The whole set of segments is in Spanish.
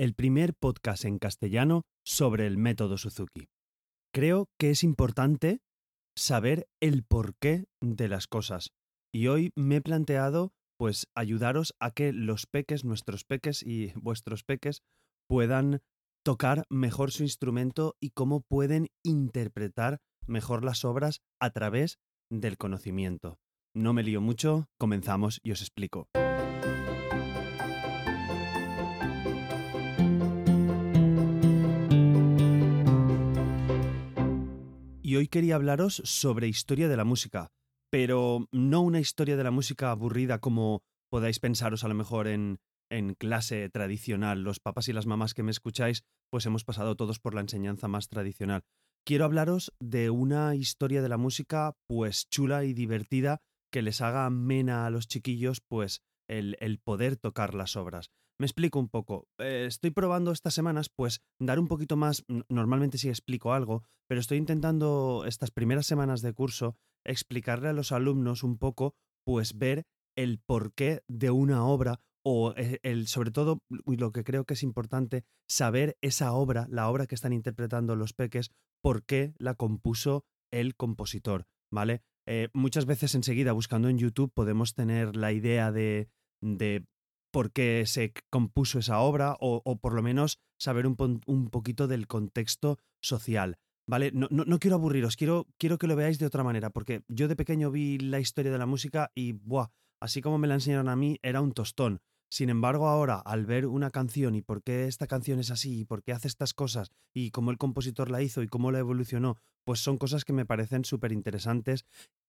el primer podcast en castellano sobre el método Suzuki. Creo que es importante saber el porqué de las cosas. Y hoy me he planteado pues ayudaros a que los peques, nuestros peques y vuestros peques puedan tocar mejor su instrumento y cómo pueden interpretar mejor las obras a través del conocimiento. No me lío mucho, comenzamos y os explico. Y hoy quería hablaros sobre historia de la música, pero no una historia de la música aburrida como podáis pensaros a lo mejor en, en clase tradicional. Los papás y las mamás que me escucháis, pues hemos pasado todos por la enseñanza más tradicional. Quiero hablaros de una historia de la música, pues chula y divertida, que les haga amena a los chiquillos, pues el, el poder tocar las obras. Me explico un poco. Eh, estoy probando estas semanas, pues, dar un poquito más. Normalmente sí explico algo, pero estoy intentando estas primeras semanas de curso explicarle a los alumnos un poco, pues, ver el porqué de una obra o eh, el, sobre todo, lo que creo que es importante, saber esa obra, la obra que están interpretando los peques, por qué la compuso el compositor, ¿vale? Eh, muchas veces enseguida buscando en YouTube podemos tener la idea de, de por qué se compuso esa obra o, por lo menos saber un, un, poquito del contexto social. ¿Vale? No, no, quiero aburriros, quiero, quiero que lo veáis de otra manera, porque yo de pequeño vi la historia de la música y, ¡buah! Así como me la enseñaron a mí, era un tostón. Sin embargo, ahora, al ver una canción y por qué esta canción es así y por qué hace estas cosas y cómo el compositor la hizo y cómo la evolucionó, pues son cosas que me parecen súper interesantes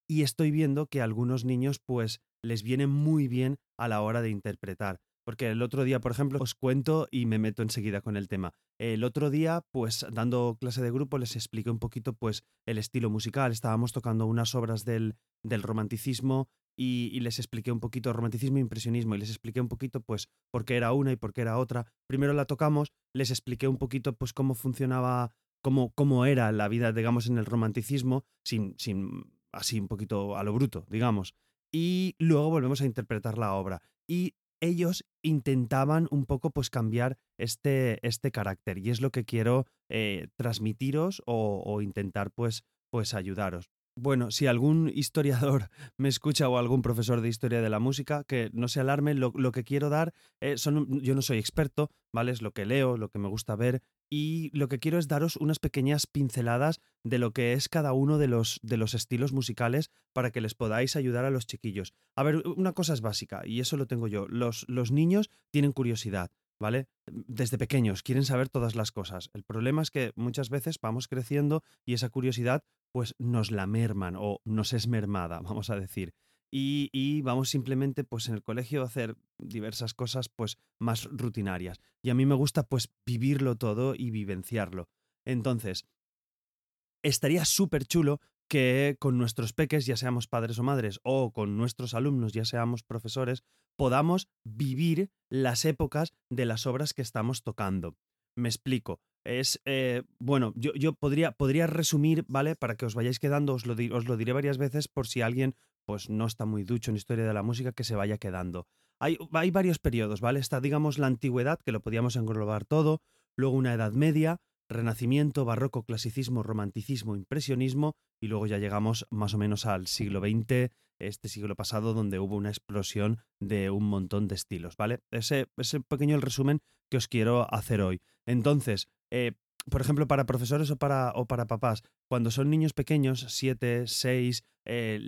y estoy viendo que algunos niños pues les viene muy bien a la hora de interpretar. Porque el otro día, por ejemplo, os cuento y me meto enseguida con el tema. El otro día, pues dando clase de grupo, les expliqué un poquito pues el estilo musical. Estábamos tocando unas obras del, del romanticismo y, les expliqué un poquito romanticismo e impresionismo y les expliqué un poquito pues por qué era una y por qué era otra. Primero la tocamos, les expliqué un poquito pues cómo funcionaba, cómo, cómo era la vida, digamos, en el romanticismo, sin, sin así un poquito a lo bruto, digamos y luego volvemos a interpretar la obra. Y ellos intentaban un poco pues cambiar este, este carácter y es lo que quiero eh, transmitiros o, intentar pues, pues ayudaros. Bueno, si algún historiador me escucha o algún profesor de historia de la música, que no se alarme, lo, que quiero dar, eh, son, yo no soy experto, ¿vale? Es lo que leo, lo que me gusta ver y lo que quiero es daros unas pequeñas pinceladas de lo que es cada uno de los, de los estilos musicales para que les podáis ayudar a los chiquillos. A ver, una cosa es básica y eso lo tengo yo. Los, los niños tienen curiosidad. ¿Vale? Desde pequeños quieren saber todas las cosas. El problema es que muchas veces vamos creciendo y esa curiosidad pues nos la merman o nos es mermada, vamos a decir y, vamos simplemente pues en el colegio a hacer diversas cosas pues más rutinarias. Y a mí me gusta pues vivirlo todo y vivenciarlo. Entonces, estaría súper chulo que con nuestros peques, ya seamos padres o madres, o con nuestros alumnos, ya seamos profesores, podamos vivir las épocas de las obras que estamos tocando. Me explico. Es, eh, bueno, yo, yo podría, podría, resumir, ¿vale? Para que os vayáis quedando, os lo, os lo diré varias veces por si alguien pues no está muy ducho en historia de la música que se vaya quedando. Hay, hay varios periodos, ¿vale? Está, digamos, la antigüedad, que lo podíamos englobar todo, luego una edad media, renacimiento, barroco, clasicismo, romanticismo, impresionismo, y luego ya llegamos más o menos al siglo XX, este siglo pasado, donde hubo una explosión de un montón de estilos, ¿vale? Ese, ese pequeño el resumen que os quiero hacer hoy. Entonces, eh, por ejemplo, para profesores o para, o para papás, cuando son niños pequeños, 7, 6, eh,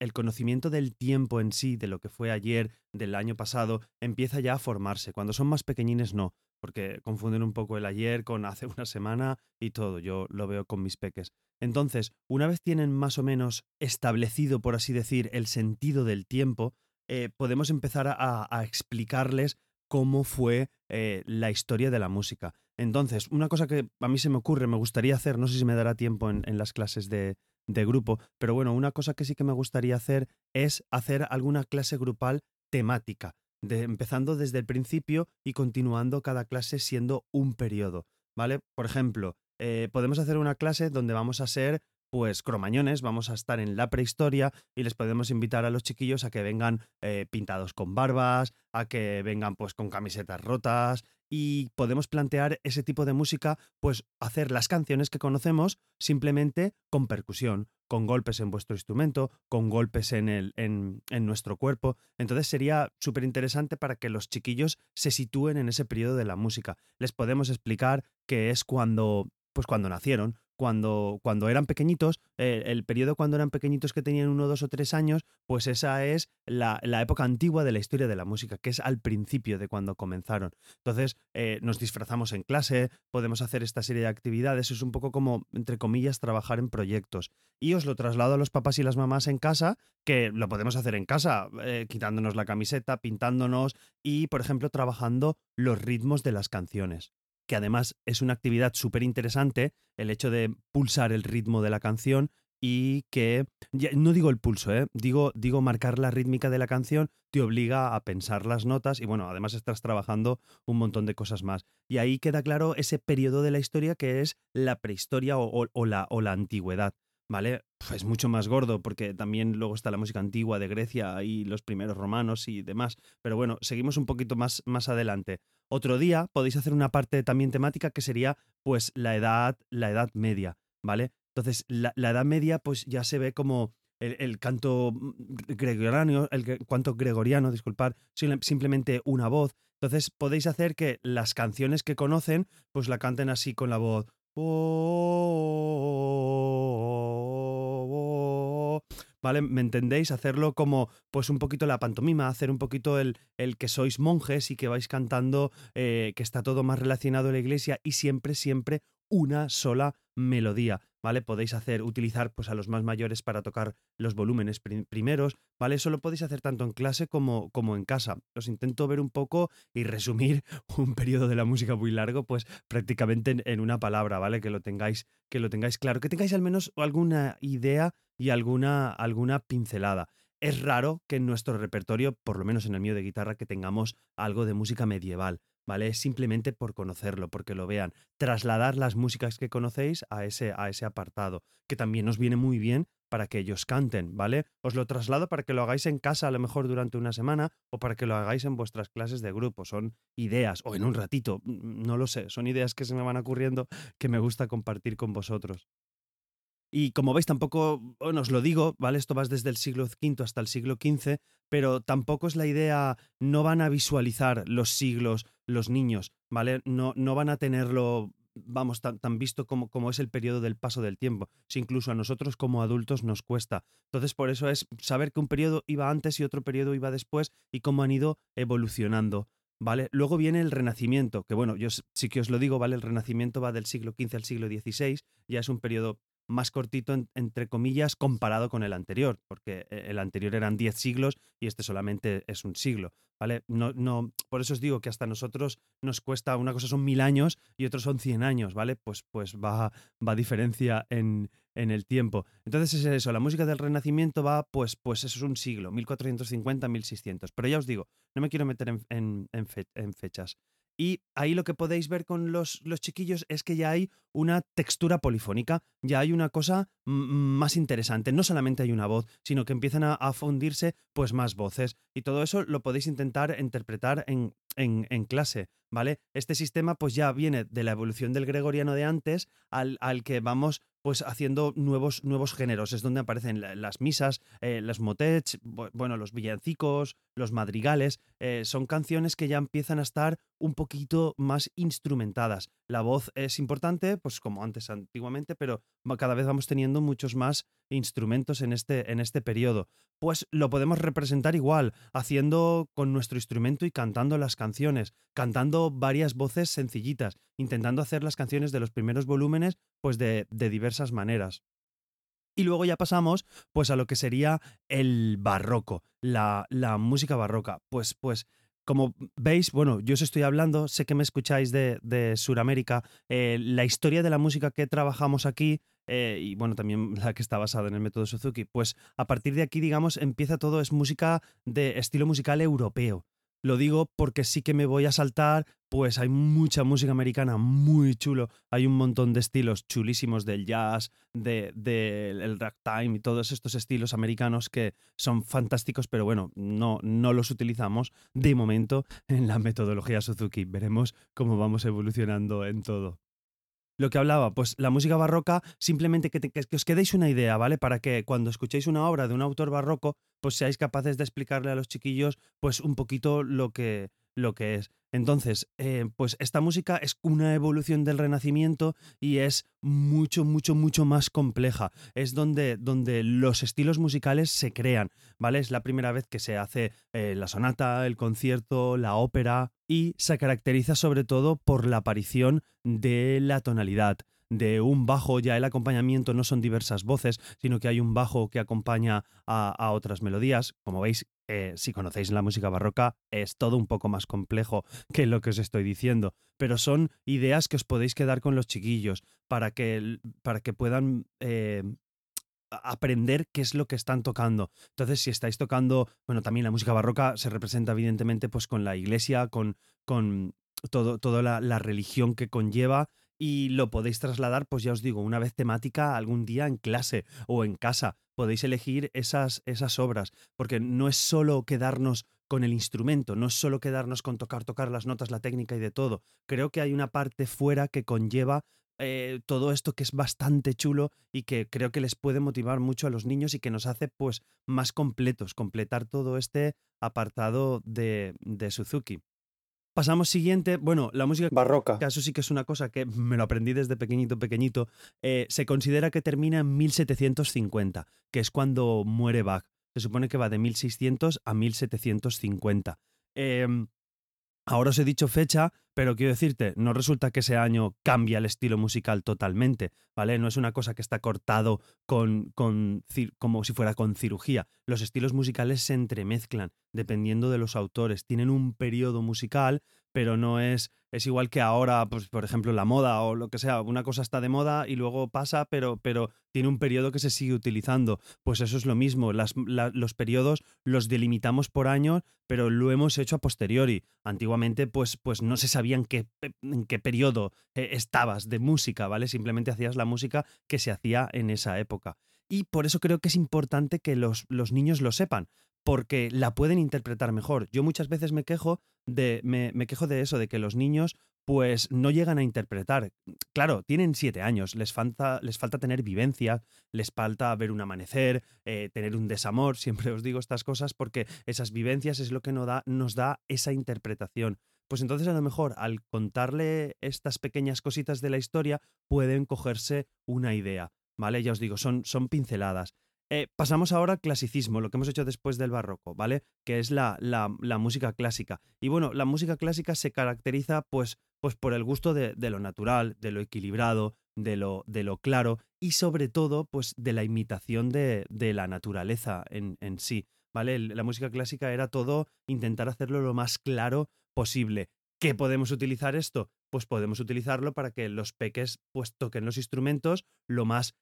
el conocimiento del tiempo en sí, de lo que fue ayer, del año pasado, empieza ya a formarse. Cuando son más pequeñines no, porque confunden un poco el ayer con hace una semana y todo. Yo lo veo con mis peques. Entonces, una vez tienen más o menos establecido, por así decir, el sentido del tiempo, eh, podemos empezar a, explicarles cómo fue eh, la historia de la música. Entonces, una cosa que a mí se me ocurre, me gustaría hacer, no sé si me dará tiempo en, las clases de, grupo, pero bueno, una cosa que sí que me gustaría hacer es hacer alguna clase grupal temática, de, empezando desde el principio y continuando cada clase siendo un periodo, ¿vale? Por ejemplo, eh, podemos hacer una clase donde vamos a ser pues cromañones, vamos a estar en la prehistoria y les podemos invitar a los chiquillos a que vengan eh, pintados con barbas, a que vengan pues con camisetas rotas y podemos plantear ese tipo de música, pues hacer las canciones que conocemos simplemente con percusión, con golpes en vuestro instrumento, con golpes en, el, en, en nuestro cuerpo. Entonces sería súper interesante para que los chiquillos se sitúen en ese periodo de la música. Les podemos explicar que es cuando, pues cuando nacieron, cuando, cuando eran pequeñitos, eh, el periodo cuando eran pequeñitos que tenían uno, dos o tres años, pues esa es la, época antigua de la historia de la música, que es al principio de cuando comenzaron. Entonces, eh, nos disfrazamos en clase, podemos hacer esta serie de actividades, es un poco como, entre comillas, trabajar en proyectos. Y os lo traslado a los papás y las mamás en casa, que lo podemos hacer en casa, eh, quitándonos la camiseta, pintándonos y, por ejemplo, trabajando los ritmos de las canciones que además es una actividad súper interesante, el hecho de pulsar el ritmo de la canción y que, no digo el pulso, ¿eh? digo, digo marcar la rítmica de la canción, te obliga a pensar las notas y bueno, además estás trabajando un montón de cosas más. Y ahí queda claro ese periodo de la historia que es la prehistoria o, la, o la antigüedad. ¿Vale? Es mucho más gordo porque también luego está la música antigua de Grecia y los primeros romanos y demás. Pero bueno, seguimos un poquito más, más adelante. Otro día podéis hacer una parte también temática que sería pues la edad, la edad media, ¿vale? Entonces, la, edad media pues ya se ve como el, canto gregoriano, el canto gregoriano, disculpad, simplemente una voz. Entonces podéis hacer que las canciones que conocen pues la canten así con la voz. ¿Vale? ¿Me entendéis? Hacerlo como, pues un poquito la pantomima, hacer un poquito el, el que sois monjes y que vais cantando, eh, que está todo más relacionado a la iglesia y siempre, siempre una sola melodía, ¿vale? Podéis hacer, utilizar pues a los más mayores para tocar los volúmenes primeros, ¿vale? Eso lo podéis hacer tanto en clase como, como en casa. Os intento ver un poco y resumir un periodo de la música muy largo, pues prácticamente en, en una palabra, ¿vale? Que lo tengáis, que lo tengáis claro, que tengáis al menos alguna idea y alguna, alguna pincelada. Es raro que en nuestro repertorio, por lo menos en el mío de guitarra, que tengamos algo de música medieval, ¿vale? Es simplemente por conocerlo, porque lo vean. Trasladar las músicas que conocéis a ese, a ese apartado, que también nos viene muy bien para que ellos canten, ¿vale? Os lo traslado para que lo hagáis en casa a lo mejor durante una semana o para que lo hagáis en vuestras clases de grupo. Son ideas, o en un ratito, no lo sé, son ideas que se me van ocurriendo que me gusta compartir con vosotros. Y como veis, tampoco, bueno, os lo digo, ¿vale? Esto va desde el siglo V hasta el siglo XV, pero tampoco es la idea, no van a visualizar los siglos los niños, ¿vale? No, no van a tenerlo, vamos, tan, tan visto como, como, es el periodo del paso del tiempo. Si incluso a nosotros como adultos nos cuesta. Entonces, por eso es saber que un periodo iba antes y otro periodo iba después y cómo han ido evolucionando. ¿Vale? Luego viene el Renacimiento, que bueno, yo sí que os lo digo, ¿vale? El Renacimiento va del siglo XV al siglo XVI, ya es un periodo más cortito, entre comillas, comparado con el anterior, porque eh, el anterior eran 10 siglos y este solamente es un siglo, ¿vale? No, no, por eso os digo que hasta nosotros nos cuesta, una cosa son mil años y otros son 100 años, ¿vale? Pues, pues va, va diferencia en, en el tiempo. Entonces es eso, la música del Renacimiento va, pues, pues eso es un siglo, 1450-1600. Pero ya os digo, no me quiero meter en, en fechas. Y ahí lo que podéis ver con los, los, chiquillos es que ya hay una textura polifónica, ya hay una cosa más interesante. No solamente hay una voz, sino que empiezan a, fundirse pues más voces. Y todo eso lo podéis intentar interpretar en, en, clase, ¿vale? Este sistema pues ya viene de la evolución del gregoriano de antes al, al que vamos pues haciendo nuevos, nuevos géneros. Es donde aparecen las misas, eh, los motets, bueno, los villancicos, los madrigales. Eh, son canciones que ya empiezan a estar un poquito más instrumentadas. La voz es importante, pues como antes antiguamente, pero cada vez vamos teniendo muchos más instrumentos en este, en este periodo. Pues lo podemos representar igual, haciendo con nuestro instrumento y cantando las canciones, cantando varias voces sencillitas, intentando hacer las canciones de los primeros volúmenes, pues de, de diversas maneras. Y luego ya pasamos pues a lo que sería el barroco, la, la música barroca. Pues, pues como veis, bueno, yo os estoy hablando, sé que me escucháis de, de Sudamérica, eh, la historia de la música que trabajamos aquí, eh, y bueno, también la que está basada en el método Suzuki, pues a partir de aquí, digamos, empieza todo, es música de estilo musical europeo. Lo digo porque sí que me voy a saltar, pues hay mucha música americana muy chulo. Hay un montón de estilos chulísimos del jazz, del de, el ragtime y todos estos estilos americanos que son fantásticos, pero bueno, no, no los utilizamos de momento en la metodología Suzuki. Veremos cómo vamos evolucionando en todo lo que hablaba, pues la música barroca, simplemente que, os quedéis una idea, ¿vale? Para que cuando escuchéis una obra de un autor barroco, pues seáis capaces de explicarle a los chiquillos, pues un poquito lo que, lo que es. Entonces, eh, pues esta música es una evolución del Renacimiento y es mucho, mucho, mucho más compleja. Es donde, donde los estilos musicales se crean, ¿vale? Es la primera vez que se hace eh, la sonata, el concierto, la ópera y se caracteriza sobre todo por la aparición de la tonalidad de un bajo, ya el acompañamiento no son diversas voces, sino que hay un bajo que acompaña a, otras melodías. Como veis, eh, si conocéis la música barroca, es todo un poco más complejo que lo que os estoy diciendo, pero son ideas que os podéis quedar con los chiquillos para que, para que puedan eh, aprender qué es lo que están tocando. Entonces, si estáis tocando, bueno, también la música barroca se representa evidentemente pues con la iglesia, con, con todo, toda la, la, religión que conlleva y lo podéis trasladar, pues ya os digo, una vez temática algún día en clase o en casa. Podéis elegir esas, esas obras, porque no es solo quedarnos con el instrumento, no es solo quedarnos con tocar, tocar las notas, la técnica y de todo. Creo que hay una parte fuera que conlleva eh, todo esto que es bastante chulo y que creo que les puede motivar mucho a los niños y que nos hace pues más completos, completar todo este apartado de, de Suzuki. Pasamos siguiente, bueno, la música barroca. Que eso sí que es una cosa que me lo aprendí desde pequeñito, pequeñito. Eh, se considera que termina en 1750, que es cuando muere Bach. Se supone que va de 1600 a 1750. Em, ahora os he dicho fecha, pero quiero decirte, no resulta que ese año cambia el estilo musical totalmente, ¿vale? No es una cosa que está cortado con, con, como si fuera con cirugía. Los estilos musicales se entremezclan dependiendo de los autores. Tienen un periodo musical, pero no es es igual que ahora, pues, por ejemplo, la moda o lo que sea, una cosa está de moda y luego pasa, pero, pero tiene un periodo que se sigue utilizando. Pues eso es lo mismo, los periodos los delimitamos por años, pero lo hemos hecho a posteriori. Antiguamente, pues, pues no se sabía en qué, en qué periodo eh, estabas de música, ¿vale? Simplemente hacías la música que se hacía en esa época. Y por eso creo que es importante que los, los niños lo sepan, porque la pueden interpretar mejor. Yo muchas veces me quejo de, me, quejo de eso, de que los niños pues no llegan a interpretar. Claro, tienen siete años, les falta, les falta tener vivencia, les falta ver un amanecer, eh, tener un desamor, siempre os digo estas cosas porque esas vivencias es lo que nos da, nos da esa interpretación. Pues entonces a lo mejor al contarle estas pequeñas cositas de la historia pueden cogerse una idea, ¿vale? Ya os digo, son, son pinceladas. Eh, pasamos ahora al clasicismo, lo que hemos hecho después del barroco, ¿vale? Que es la, la, música clásica. Y bueno, la música clásica se caracteriza pues, pues por el gusto de, lo natural, de lo equilibrado, de lo, de lo, claro y sobre todo pues de la imitación de, de la naturaleza en, en, sí, ¿vale? La música clásica era todo intentar hacerlo lo más claro posible. ¿Qué podemos utilizar esto? Pues podemos utilizarlo para que los peques pues toquen los instrumentos lo más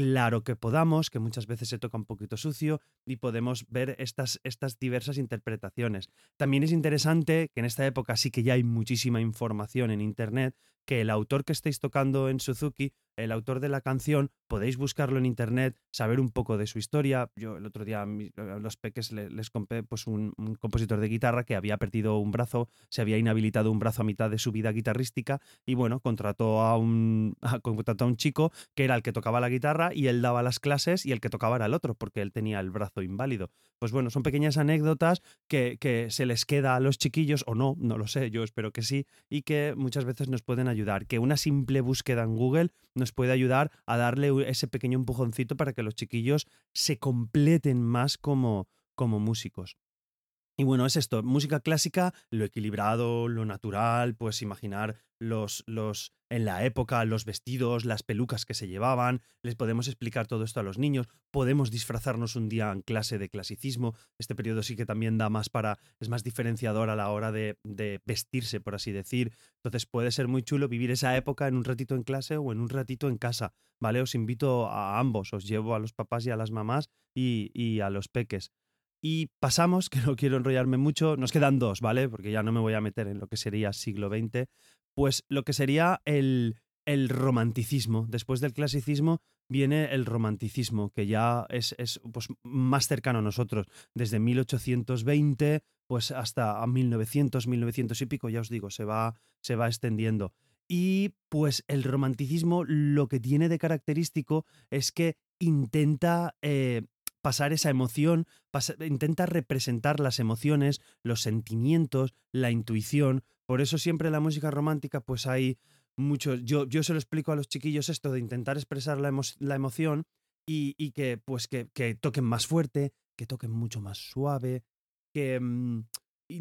claro que podamos, que muchas veces se toca un poquito sucio y podemos ver estas, estas diversas interpretaciones. También es interesante que en esta época sí que ya hay muchísima información en Internet, que el autor que estéis tocando en Suzuki, el autor de la canción, podéis buscarlo en internet, saber un poco de su historia. Yo el otro día a los peques les, compré pues un, compositor de guitarra que había perdido un brazo, se había inhabilitado un brazo a mitad de su vida guitarrística y bueno, contrató a un, contrató a un chico que era el que tocaba la guitarra y él daba las clases y el que tocaba era el otro porque él tenía el brazo inválido. Pues bueno, son pequeñas anécdotas que, que se les queda a los chiquillos o no, no lo sé, yo espero que sí, y que muchas veces nos pueden ayudar. Que una simple búsqueda en Google nos puede ayudar a darle ese pequeño empujoncito para que los chiquillos se completen más como, como músicos. Y bueno, es esto, música clásica, lo equilibrado, lo natural, pues imaginar los, los, en la época, los vestidos, las pelucas que se llevaban, les podemos explicar todo esto a los niños, podemos disfrazarnos un día en clase de clasicismo, este periodo sí que también da más para, es más diferenciador a la hora de, vestirse, por así decir, entonces puede ser muy chulo vivir esa época en un ratito en clase o en un ratito en casa, ¿vale? Os invito a ambos, os llevo a los papás y a las mamás y, y a los peques. Y pasamos, que no quiero enrollarme mucho, nos quedan dos, ¿vale? Porque ya no me voy a meter en lo que sería siglo XX, pues lo que sería el, el romanticismo. Después del clasicismo viene el romanticismo, que ya es, es pues, más cercano a nosotros, desde 1820 pues hasta 1900, 1900 y pico, ya os digo, se va, se va extendiendo. Y pues el romanticismo lo que tiene de característico es que intenta eh, pasar esa emoción, intenta representar las emociones, los sentimientos, la intuición. Por eso siempre la música romántica pues hay mucho, yo, yo se lo explico a los chiquillos esto de intentar expresar la, emoción y, que pues que, que, toquen más fuerte, que toquen mucho más suave, que mm,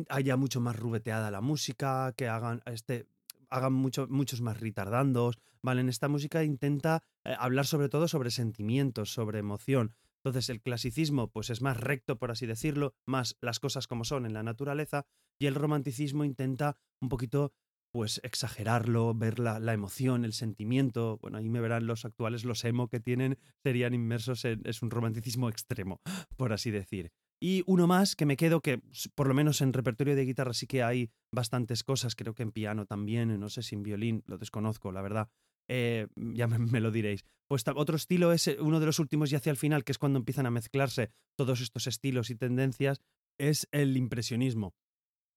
haya mucho más rubeteada la música, que hagan este hagan mucho, muchos más retardandos, ¿vale? En esta música intenta eh, hablar sobre todo sobre sentimientos, sobre emoción. Entonces el clasicismo pues es más recto, por así decirlo, más las cosas como son en la naturaleza, y el romanticismo intenta un poquito pues exagerarlo, ver la, la, emoción, el sentimiento. Bueno, ahí me verán los actuales, los emo que tienen, serían inmersos en. es un romanticismo extremo, por así decir. Y uno más que me quedo, que por lo menos en repertorio de guitarra sí que hay bastantes cosas, creo que en piano también, no sé si en violín, lo desconozco, la verdad. Eh, ya me, lo diréis. Pues otro estilo es eh, uno de los últimos y hacia el final, que es cuando empiezan a mezclarse todos estos estilos y tendencias, es el impresionismo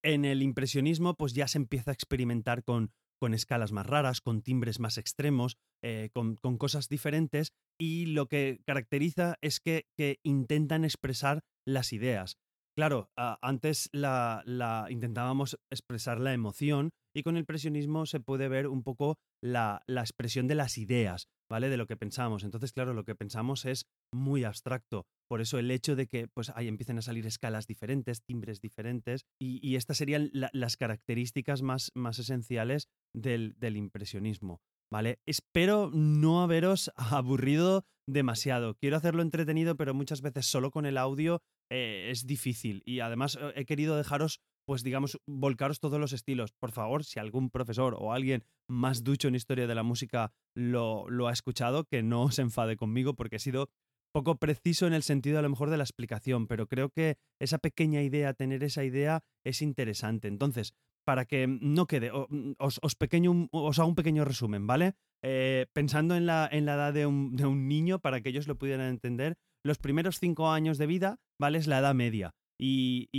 en el impresionismo pues ya se empieza a experimentar con, con escalas más raras, con timbres más extremos, eh, con, cosas diferentes y lo que caracteriza es que, intentan expresar las ideas. Claro, antes la, intentábamos expresar la emoción y con el impresionismo se puede ver un poco la, la expresión de las ideas, ¿vale? De lo que pensamos. Entonces, claro, lo que pensamos es muy abstracto. Por eso el hecho de que pues, ahí empiecen a salir escalas diferentes, timbres diferentes, y, estas serían las características más, más esenciales del, del impresionismo. ¿Vale? Espero no haberos aburrido demasiado. Quiero hacerlo entretenido, pero muchas veces solo con el audio eh, es difícil. Y además eh, he querido dejaros, pues digamos, volcaros todos los estilos. Por favor, si algún profesor o alguien más ducho en historia de la música lo, lo ha escuchado, que no se enfade conmigo porque he sido poco preciso en el sentido a lo mejor de la explicación, pero creo que esa pequeña idea, tener esa idea, es interesante. Entonces, para que no quede, mm, os, pequeño, os hago un pequeño resumen, ¿vale? Eh, pensando en la, en la edad de un, de un, niño, para que ellos lo pudieran entender, los primeros cinco años de vida, ¿vale? Es la edad media. Y,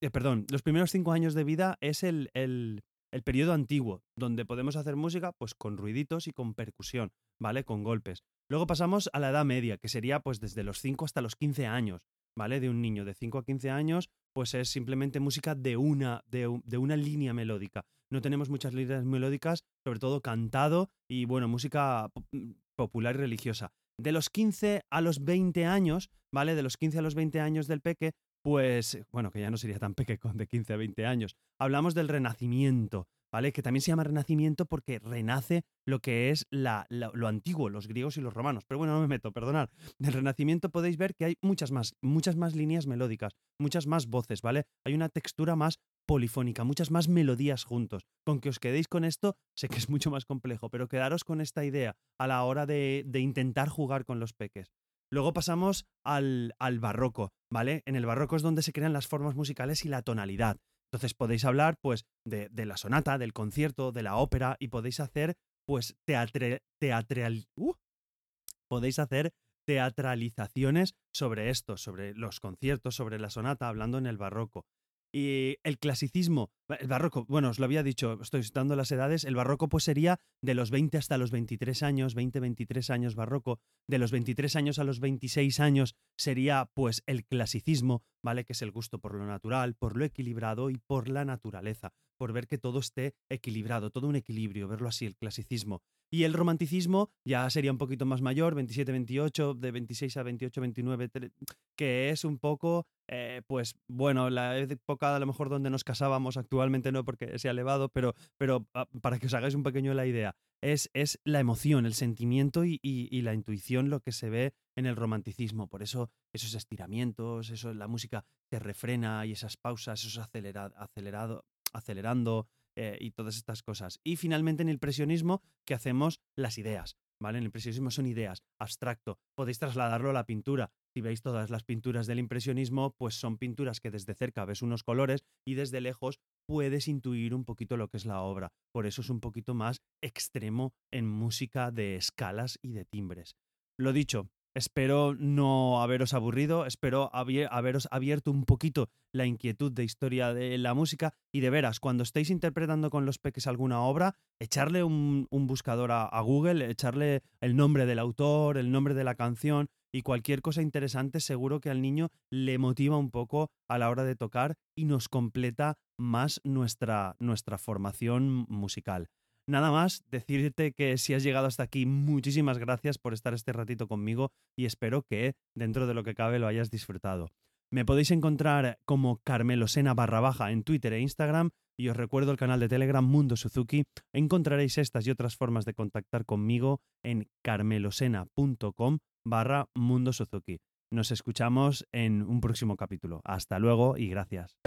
eh, perdón, los primeros cinco años de vida es el, el, el periodo antiguo, donde podemos hacer música pues con ruiditos y con percusión, ¿vale? Con golpes. Luego pasamos a la edad media, que sería pues desde los 5 hasta los 15 años, ¿vale? De un niño de 5 a 15 años, pues es simplemente música de una, de, una línea melódica. No tenemos muchas líneas melódicas, sobre todo cantado y, bueno, música mm, popular y religiosa. De los 15 a los 20 años, ¿vale? De los 15 a los 20 años del peque, pues, bueno, que ya no sería tan peque con de 15 a 20 años. Hablamos del renacimiento, ¿vale? Que también se llama renacimiento porque renace lo que es lo antiguo, los griegos y los romanos. Pero bueno, no me meto, perdonad. Del renacimiento podéis ver que hay muchas más, muchas más líneas melódicas, muchas más voces, ¿vale? Hay una textura más polifónica, muchas más melodías juntos. Con que os quedéis con esto, sé que es mucho más complejo, pero quedaros con esta idea a la hora de, intentar jugar con los peques. Luego pasamos al, al barroco, ¿vale? En el barroco es donde se crean las formas musicales y la tonalidad. Entonces podéis hablar pues de, la sonata, del concierto, de la ópera y podéis hacer pues teatral... Uh, podéis hacer teatralizaciones sobre esto, sobre los conciertos, sobre la sonata, hablando en el barroco. Y el clasicismo, el barroco, bueno, os lo había dicho, estoy dando las edades, el barroco pues sería de los 20 hasta los 23 años, 20, 23 años barroco, de los 23 años a los 26 años sería pues el clasicismo, ¿vale? Que es el gusto por lo natural, por lo equilibrado y por la naturaleza, por ver que todo esté equilibrado, todo un equilibrio, verlo así, el clasicismo. Y el romanticismo ya sería un poquito más mayor, 27-28, de 26 a 28-29, que es un poco, eh, pues bueno, la época a lo mejor donde nos casábamos, actualmente no porque se ha elevado, pero, pero ah, para que os hagáis un pequeño la idea, es, es la emoción, el sentimiento y, la intuición lo que se ve en el romanticismo. Por eso esos estiramientos, eso, la música que refrena y esas pausas, esos acelerado, acelerando, eh, y todas estas cosas. Y finalmente en el impresionismo, que hacemos las ideas. ¿Vale? En el impresionismo son ideas, abstracto. Podéis trasladarlo a la pintura. si veis todas las pinturas del impresionismo, pues son pinturas que desde cerca ves unos colores y desde lejos puedes intuir un poquito lo que es la obra. Por eso es un poquito más extremo en música de escalas y de timbres. Lo dicho, Espero no haberos aburrido, espero haberos abierto un poquito la inquietud de historia de la música y de veras, cuando estéis interpretando con los peques alguna obra, echarle un, buscador a, a, Google, echarle el nombre del autor, el nombre de la canción y cualquier cosa interesante, seguro que al niño le motiva un poco a la hora de tocar y nos completa más nuestra, nuestra formación musical. Nada más, decirte que si has llegado hasta aquí, muchísimas gracias por estar este ratito conmigo y espero que dentro de lo que cabe lo hayas disfrutado. Me podéis encontrar como Carmelo Sena barra baja en Twitter e Instagram y os recuerdo el canal de Telegram Mundo Suzuki. Encontraréis estas y otras formas de contactar conmigo en carmelosena.com barra Mundo Suzuki. Nos escuchamos en un próximo capítulo. Hasta luego y gracias.